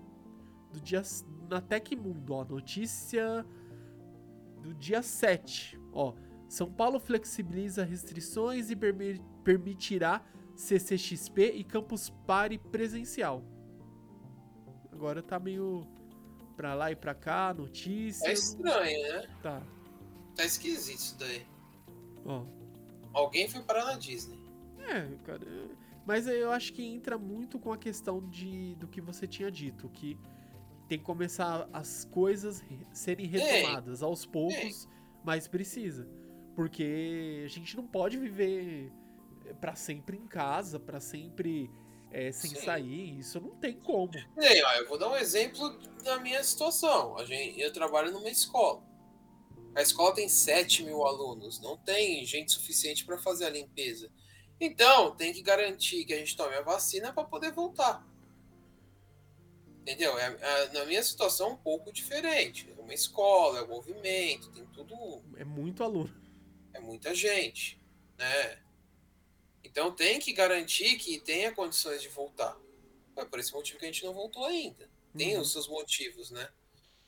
do dia na Tecmundo, ó, notícia do dia 7, ó. São Paulo flexibiliza restrições e permitirá CCXP e Campus Party presencial. Agora tá meio pra lá e pra cá, notícia. É estranho, né? Tá. Tá esquisito isso daí. Ó. Alguém foi parar na Disney. É, cara. Mas eu acho que entra muito com a questão de, do que você tinha dito, que tem que começar as coisas serem retomadas aos poucos, mas precisa. Porque a gente não pode viver eh, para sempre em casa, para sempre é, sem Sim. sair. Isso não tem como. Ei, ó, eu vou dar um exemplo da minha situação. A gente, eu trabalho numa escola. A escola tem 7 mil alunos, não tem gente suficiente para fazer a limpeza. Então, tem que garantir que a gente tome a vacina para poder voltar. Entendeu? É, é, na minha situação, um pouco diferente. É uma escola, é um movimento, tem tudo. É muito aluno é muita gente, né? Então tem que garantir que tenha condições de voltar. É por esse motivo que a gente não voltou ainda. Tem uhum. os seus motivos, né?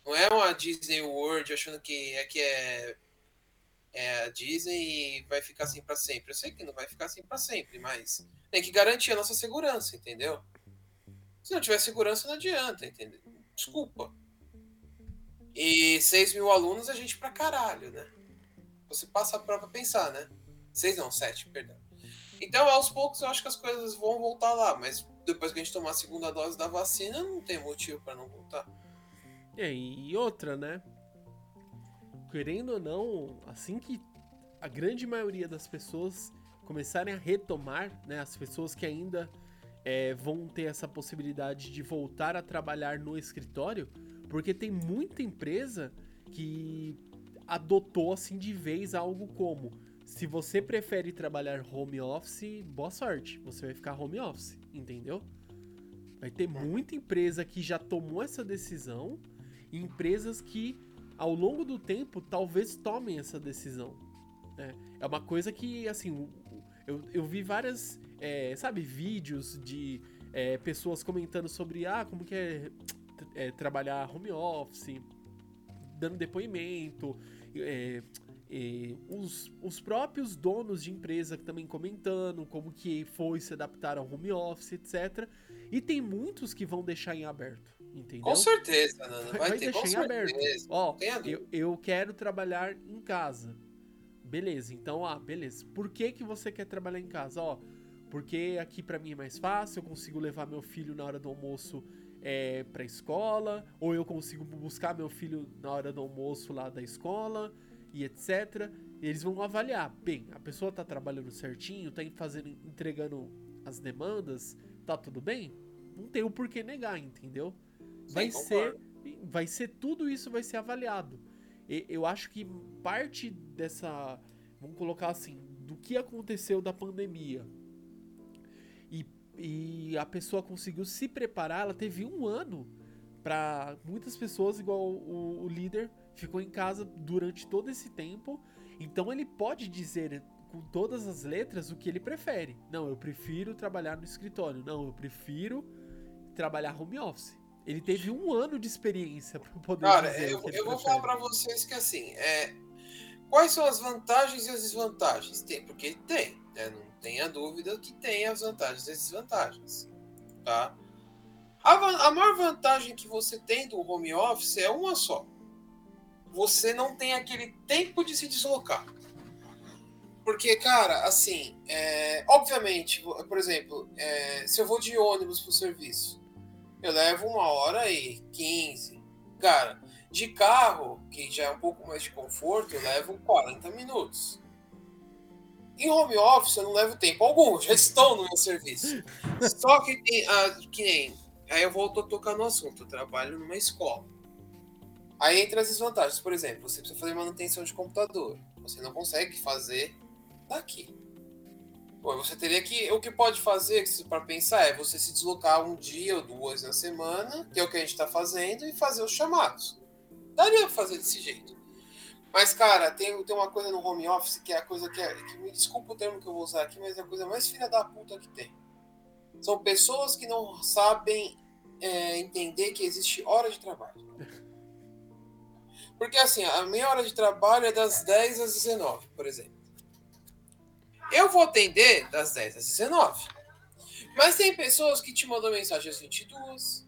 Não é uma Disney World achando que é que é, é a Disney e vai ficar assim para sempre. Eu sei que não vai ficar assim para sempre, mas tem que garantir a nossa segurança, entendeu? Se não tiver segurança, não adianta, entendeu? Desculpa. E 6 mil alunos a gente pra caralho, né? Você passa a prova pensar, né? Seis não, sete, perdão. Então, aos poucos, eu acho que as coisas vão voltar lá, mas depois que a gente tomar a segunda dose da vacina, não tem motivo para não voltar. É, e outra, né? Querendo ou não, assim que a grande maioria das pessoas começarem a retomar, né? As pessoas que ainda é, vão ter essa possibilidade de voltar a trabalhar no escritório, porque tem muita empresa que adotou assim de vez algo como: se você prefere trabalhar home office, boa sorte, você vai ficar home office, entendeu? Vai ter muita empresa que já tomou essa decisão e empresas que ao longo do tempo talvez tomem essa decisão. Né? É uma coisa que, assim, eu, eu vi várias, é, sabe, vídeos de é, pessoas comentando sobre ah, como que é, é trabalhar home office, dando depoimento é, é, os, os próprios donos de empresa também comentando como que foi se adaptar ao home office, etc. E tem muitos que vão deixar em aberto, entendeu? Com certeza, Vai, vai ter, deixar em aberto. Ó, eu, eu quero trabalhar em casa. Beleza, então, ah, beleza. Por que que você quer trabalhar em casa? Ó, porque aqui para mim é mais fácil, eu consigo levar meu filho na hora do almoço é, pra escola, ou eu consigo buscar meu filho na hora do almoço lá da escola e etc. E eles vão avaliar, bem, a pessoa tá trabalhando certinho, tá fazendo, entregando as demandas, tá tudo bem? Não tem o porquê negar, entendeu? Vai Sim, ser, vai ser tudo isso vai ser avaliado. E, eu acho que parte dessa, vamos colocar assim, do que aconteceu da pandemia e e a pessoa conseguiu se preparar, ela teve um ano para muitas pessoas, igual o, o, líder, ficou em casa durante todo esse tempo. Então ele pode dizer com todas as letras o que ele prefere. Não, eu prefiro trabalhar no escritório. Não, eu prefiro trabalhar home office. Ele teve um ano de experiência para poder Cara, dizer eu, eu vou falar para vocês que assim, é, Quais são as vantagens e as desvantagens? Tem, porque tem, né? não tenha dúvida que tem as vantagens e desvantagens. Tá? A, a maior vantagem que você tem do home office é uma só. Você não tem aquele tempo de se deslocar. Porque, cara, assim, é, obviamente, por exemplo, é, se eu vou de ônibus pro serviço, eu levo uma hora e quinze. Cara, de carro, que já é um pouco mais de conforto, eu levo 40 minutos. Em home office eu não levo tempo algum, já estou no meu serviço. Só que, ah, que nem. Aí eu volto a tocar no assunto, eu trabalho numa escola. Aí entra as desvantagens. Por exemplo, você precisa fazer manutenção de computador. Você não consegue fazer daqui. Bom, você teria que. O que pode fazer, para pensar, é você se deslocar um dia ou duas na semana, que é o que a gente está fazendo, e fazer os chamados. Daria pra fazer desse jeito. Mas, cara, tem, tem uma coisa no home office que é a coisa que é. Que, me desculpa o termo que eu vou usar aqui, mas é a coisa mais filha da puta que tem. São pessoas que não sabem é, entender que existe hora de trabalho. Porque assim, a minha hora de trabalho é das 10 às 19, por exemplo. Eu vou atender das 10 às 19. Mas tem pessoas que te mandam mensagem às 22.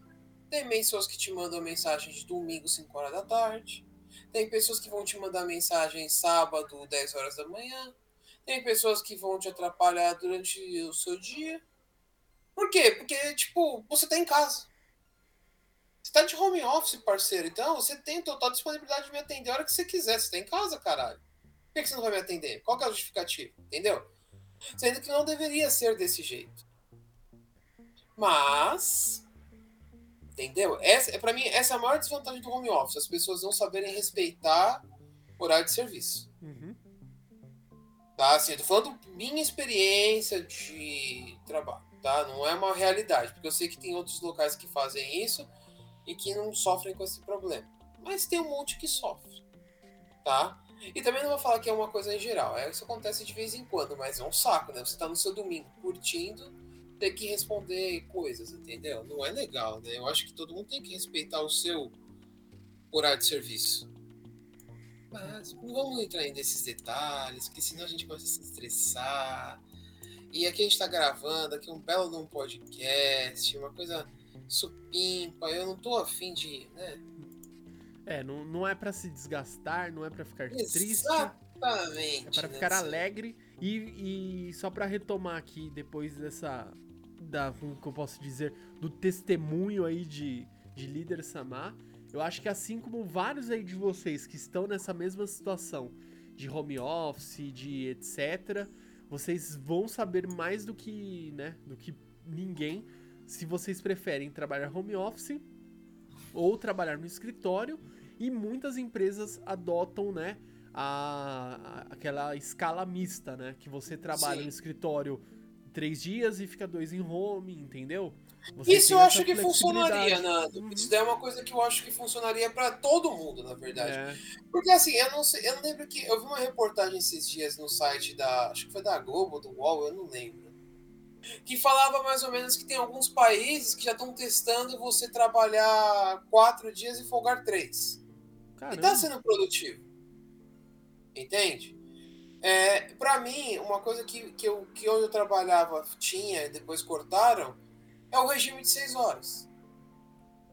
Tem pessoas que te mandam mensagem de domingo, 5 horas da tarde. Tem pessoas que vão te mandar mensagem sábado, 10 horas da manhã. Tem pessoas que vão te atrapalhar durante o seu dia. Por quê? Porque, tipo, você tá em casa. Você tá de home office, parceiro. Então, você tem total disponibilidade de me atender a hora que você quiser. Você tá em casa, caralho. Por que você não vai me atender? Qual que é a justificativa? Entendeu? Sendo que não deveria ser desse jeito. Mas. Entendeu? Essa, para mim, essa é a maior desvantagem do home office. As pessoas não saberem respeitar o horário de serviço. Uhum. Tá? Assim, eu tô falando minha experiência de trabalho. Tá? Não é uma realidade. Porque eu sei que tem outros locais que fazem isso e que não sofrem com esse problema. Mas tem um monte que sofre, tá? E também não vou falar que é uma coisa em geral, é, isso acontece de vez em quando, mas é um saco, né? Você tá no seu domingo curtindo, ter que responder coisas, entendeu? Não é legal, né? Eu acho que todo mundo tem que respeitar o seu horário de serviço. Mas não vamos entrar nesses detalhes, porque senão a gente começa a se estressar. E aqui a gente tá gravando, aqui um belo num podcast, uma coisa supimpa, eu não tô afim de, né? É, não, não é para se desgastar, não é para ficar Exatamente, triste. Exatamente. É para né? ficar alegre. E, e só para retomar aqui, depois dessa. Da, como que eu posso dizer? Do testemunho aí de, de líder Samar. Eu acho que assim como vários aí de vocês que estão nessa mesma situação de home office, de etc., vocês vão saber mais do que, né, do que ninguém se vocês preferem trabalhar home office ou trabalhar no escritório e muitas empresas adotam, né, a, a aquela escala mista, né, que você trabalha Sim. no escritório três dias e fica dois em home, entendeu? Você isso eu acho que funcionaria, Nando. Uhum. Isso é uma coisa que eu acho que funcionaria para todo mundo, na verdade. É. Porque assim, eu não sei, eu não lembro que eu vi uma reportagem esses dias no site da, acho que foi da Globo, do UOL, eu não lembro que falava mais ou menos que tem alguns países que já estão testando você trabalhar quatro dias e folgar três. Caramba. E tá sendo produtivo. Entende? É, para mim, uma coisa que, que, eu, que onde eu trabalhava tinha e depois cortaram é o regime de seis horas.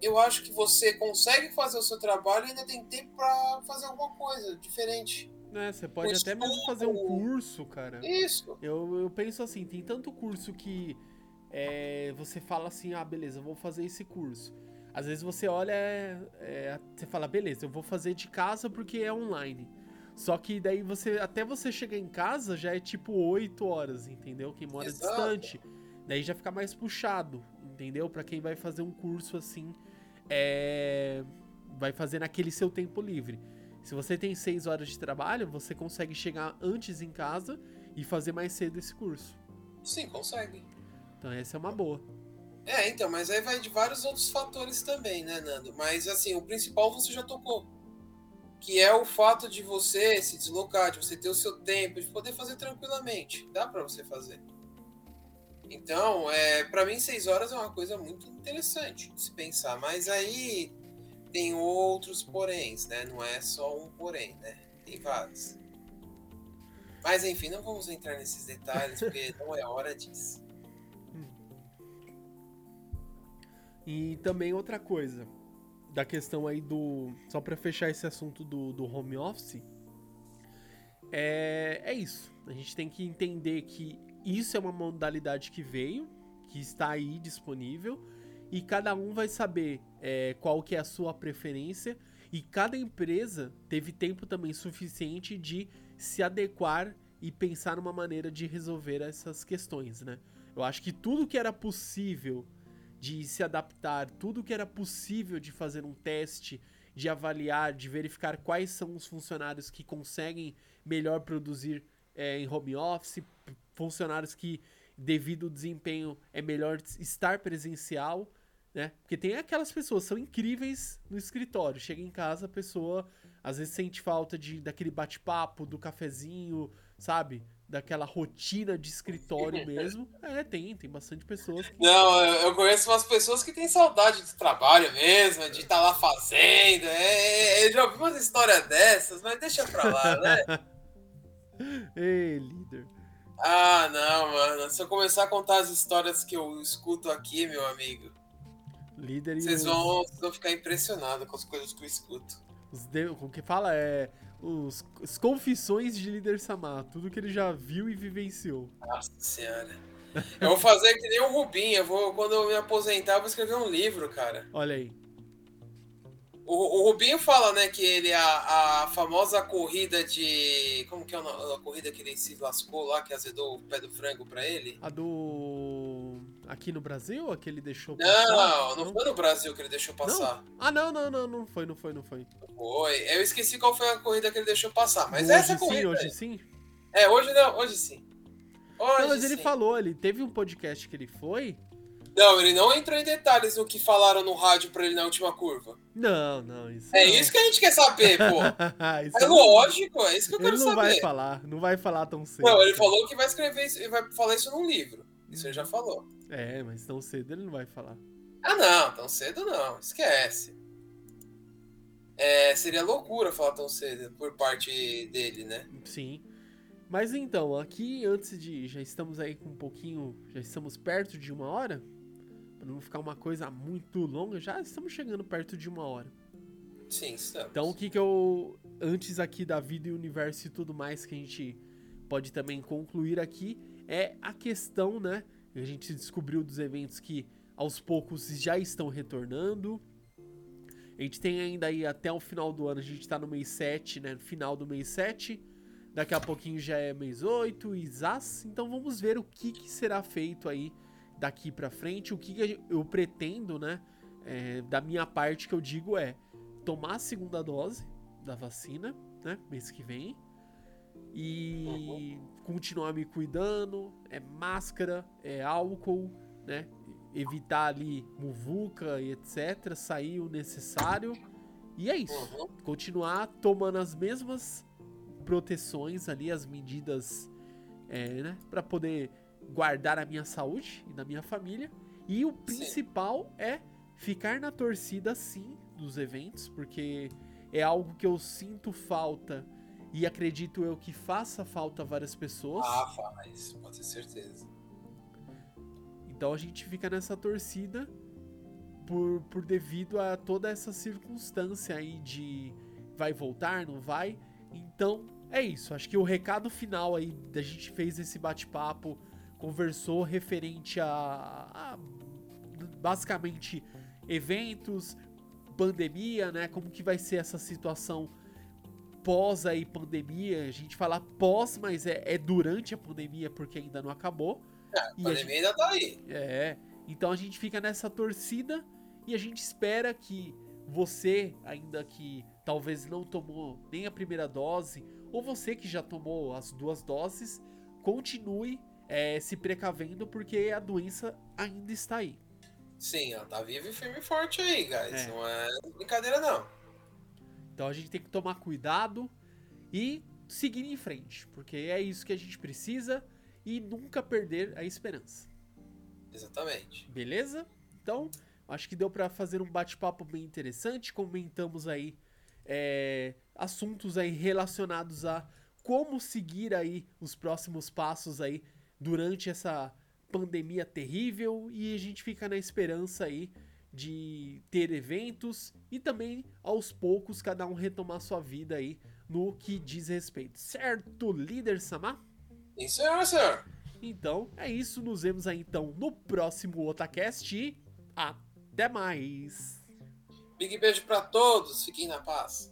Eu acho que você consegue fazer o seu trabalho e ainda tem tempo para fazer alguma coisa diferente. É, você pode até mesmo fazer um curso, cara. Isso. Eu, eu penso assim, tem tanto curso que é, você fala assim, ah, beleza, vou fazer esse curso. Às vezes você olha, é, é, você fala, beleza, eu vou fazer de casa porque é online. Só que daí você, até você chegar em casa, já é tipo 8 horas, entendeu? Quem mora Exato. distante. Daí já fica mais puxado, entendeu? Para quem vai fazer um curso assim, é, vai fazer naquele seu tempo livre. Se você tem seis horas de trabalho, você consegue chegar antes em casa e fazer mais cedo esse curso. Sim, consegue. Então essa é uma boa. É, então, mas aí vai de vários outros fatores também, né, Nando? Mas assim, o principal você já tocou. Que é o fato de você se deslocar, de você ter o seu tempo, de poder fazer tranquilamente. Dá para você fazer. Então, é, para mim, seis horas é uma coisa muito interessante de se pensar. Mas aí tem outros poréns, né? Não é só um porém, né? Tem vários. Mas enfim, não vamos entrar nesses detalhes, porque não é hora disso. E também outra coisa, da questão aí do. Só pra fechar esse assunto do, do home office. É, é isso. A gente tem que entender que isso é uma modalidade que veio, que está aí disponível, e cada um vai saber é, qual que é a sua preferência, e cada empresa teve tempo também suficiente de se adequar e pensar numa maneira de resolver essas questões, né? Eu acho que tudo que era possível de se adaptar, tudo que era possível de fazer um teste, de avaliar, de verificar quais são os funcionários que conseguem melhor produzir é, em home office, funcionários que, devido ao desempenho, é melhor estar presencial, né? Porque tem aquelas pessoas são incríveis no escritório. Chega em casa, a pessoa às vezes sente falta de daquele bate-papo, do cafezinho, sabe? Daquela rotina de escritório mesmo. É, tem, tem bastante pessoas. Que... Não, eu conheço umas pessoas que têm saudade do trabalho mesmo, de estar tá lá fazendo. É, é, eu já ouvi umas histórias dessas, mas deixa pra lá, né? Ei, líder. Ah, não, mano. Se eu começar a contar as histórias que eu escuto aqui, meu amigo. Líder vocês, vão, vocês vão ficar impressionados com as coisas que eu escuto. Os de... O que fala é os, as confissões de líder Samar, tudo que ele já viu e vivenciou. Nossa senhora. Eu vou fazer que nem o Rubinho, eu vou, quando eu me aposentar, eu vou escrever um livro, cara. Olha aí. O, o Rubinho fala, né, que ele, a, a famosa corrida de. Como que é a, a corrida que ele se lascou lá, que azedou o pé do frango pra ele? A do. Aqui no Brasil? Que ele deixou passar? Não, não, não foi no Brasil que ele deixou passar. Não? Ah, não, não, não, não foi, não foi, não foi. Foi. Eu esqueci qual foi a corrida que ele deixou passar, mas hoje essa sim, corrida. Hoje aí. sim? É, hoje não, hoje sim. Hoje não, mas sim. ele falou, ele teve um podcast que ele foi não, ele não entrou em detalhes no que falaram no rádio pra ele na última curva. Não, não, isso. É não. isso que a gente quer saber, pô. é lógico, é isso que eu ele quero saber. Não vai falar, não vai falar tão cedo. Não, ele falou que vai escrever isso, vai falar isso num livro. Isso ele já falou. É, mas tão cedo ele não vai falar. Ah, não, tão cedo não, esquece. É, seria loucura falar tão cedo por parte dele, né? Sim. Mas então, aqui antes de. Já estamos aí com um pouquinho. Já estamos perto de uma hora. Pra não ficar uma coisa muito longa, já estamos chegando perto de uma hora. Sim, estamos. Então o que que eu. Antes aqui da vida e universo e tudo mais que a gente pode também concluir aqui é a questão, né? A gente descobriu dos eventos que aos poucos já estão retornando. A gente tem ainda aí até o final do ano, a gente tá no mês 7, né? Final do mês 7. Daqui a pouquinho já é mês 8, ISAS. Então vamos ver o que, que será feito aí daqui para frente, o que eu pretendo, né? É, da minha parte que eu digo é tomar a segunda dose da vacina, né? Mês que vem. E continuar me cuidando, é máscara, é álcool, né? Evitar ali muvuca e etc. Sair o necessário. E é isso. Continuar tomando as mesmas proteções ali, as medidas, é, né? Pra poder guardar a minha saúde e da minha família. E o principal sim. é ficar na torcida sim dos eventos, porque é algo que eu sinto falta e acredito eu que faça falta várias pessoas. Ah, faz, pode ter certeza. Então a gente fica nessa torcida por, por devido a toda essa circunstância aí de vai voltar, não vai. Então é isso. Acho que o recado final aí da gente fez esse bate-papo conversou referente a, a, basicamente eventos, pandemia, né? Como que vai ser essa situação pós aí pandemia? A gente fala pós, mas é, é durante a pandemia porque ainda não acabou. É, a pandemia a gente, ainda tá aí. É. Então a gente fica nessa torcida e a gente espera que você, ainda que talvez não tomou nem a primeira dose, ou você que já tomou as duas doses, continue é, se precavendo porque a doença ainda está aí. Sim, ela tá viva e firme e forte aí, guys. É. Não é brincadeira, não. Então a gente tem que tomar cuidado e seguir em frente, porque é isso que a gente precisa e nunca perder a esperança. Exatamente. Beleza? Então, acho que deu para fazer um bate-papo bem interessante. Comentamos aí é, assuntos aí relacionados a como seguir aí os próximos passos aí durante essa pandemia terrível e a gente fica na esperança aí de ter eventos e também aos poucos cada um retomar sua vida aí no que diz respeito. Certo, líder Samar? Isso é, senhor. Então, é isso. Nos vemos aí então no próximo Otacast e até mais. Big beijo para todos. Fiquem na paz.